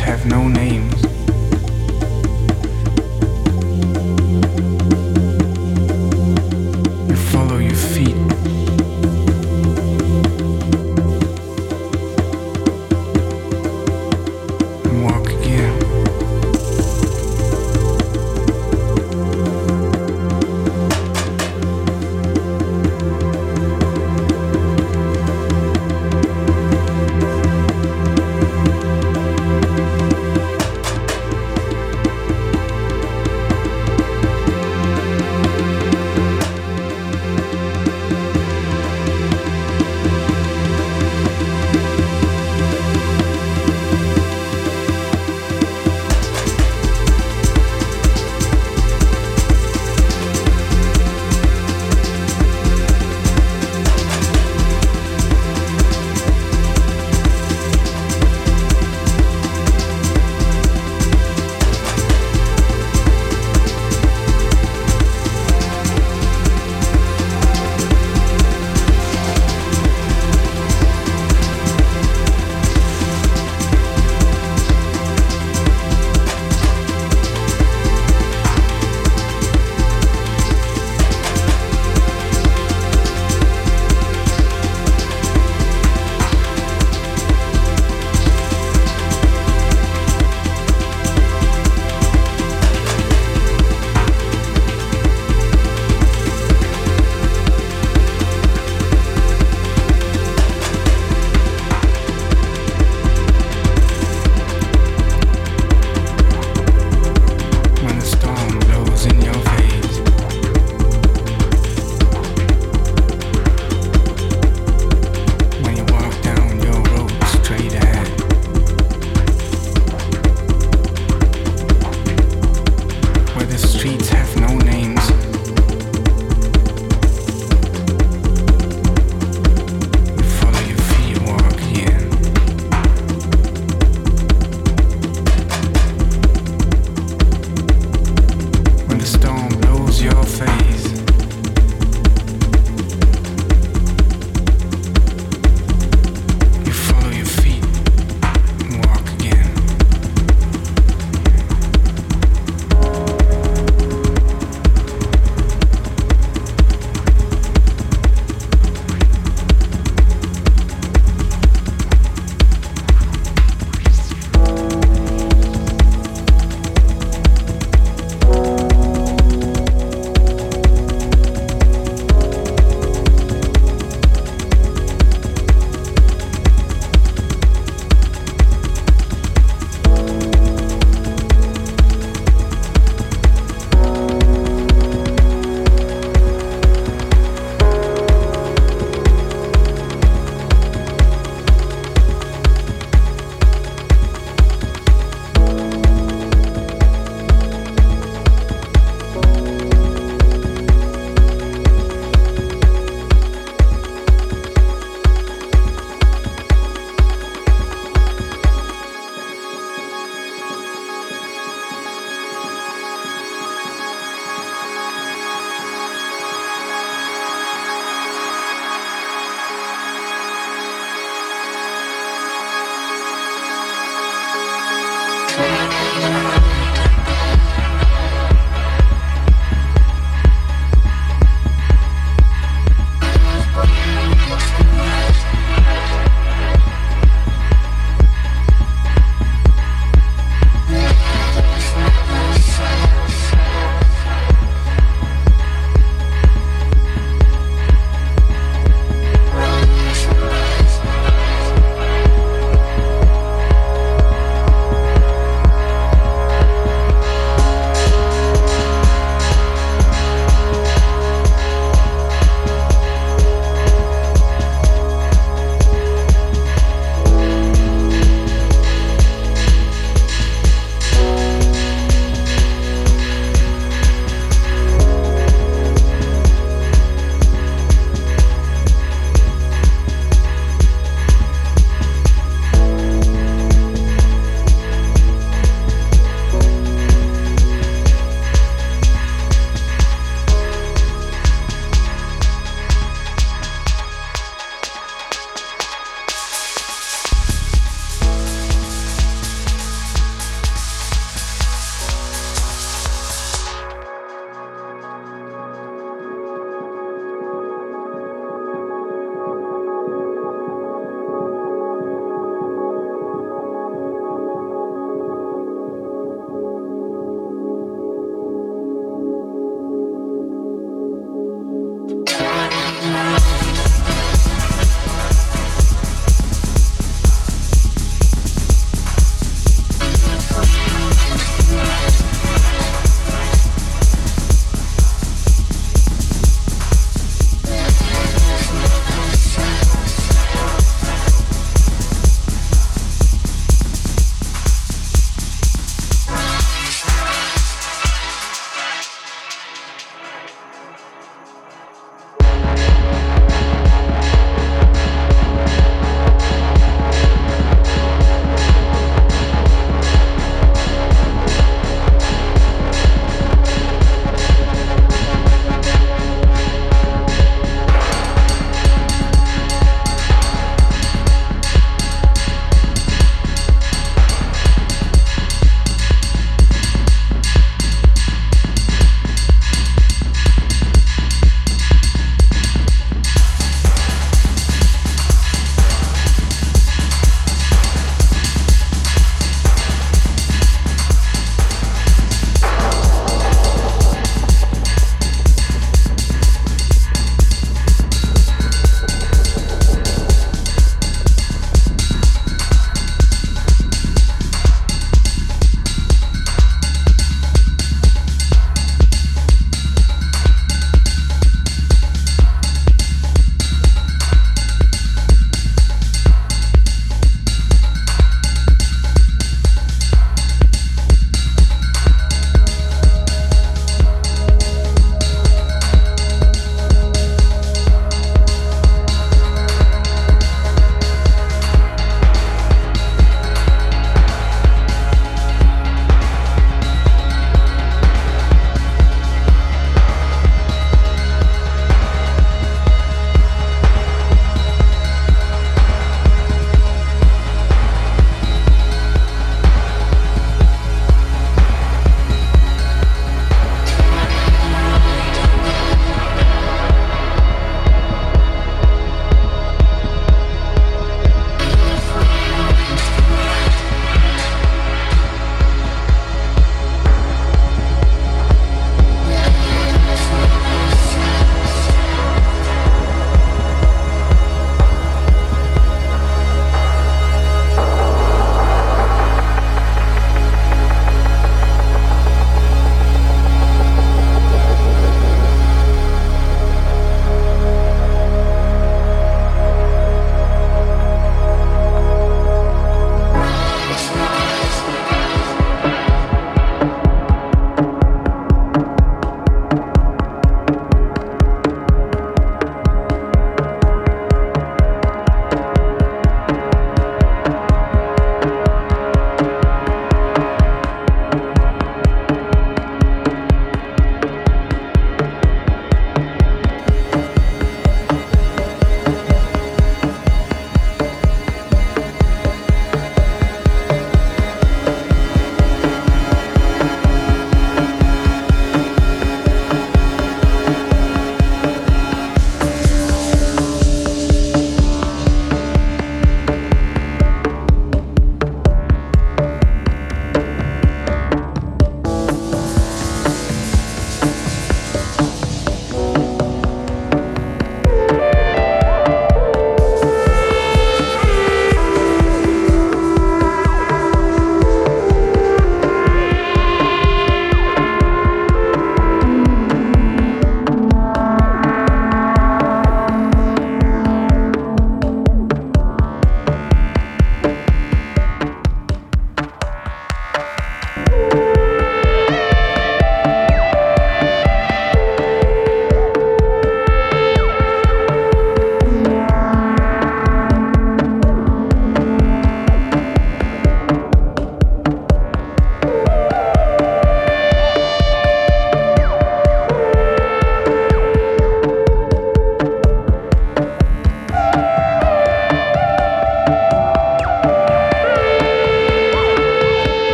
have no name.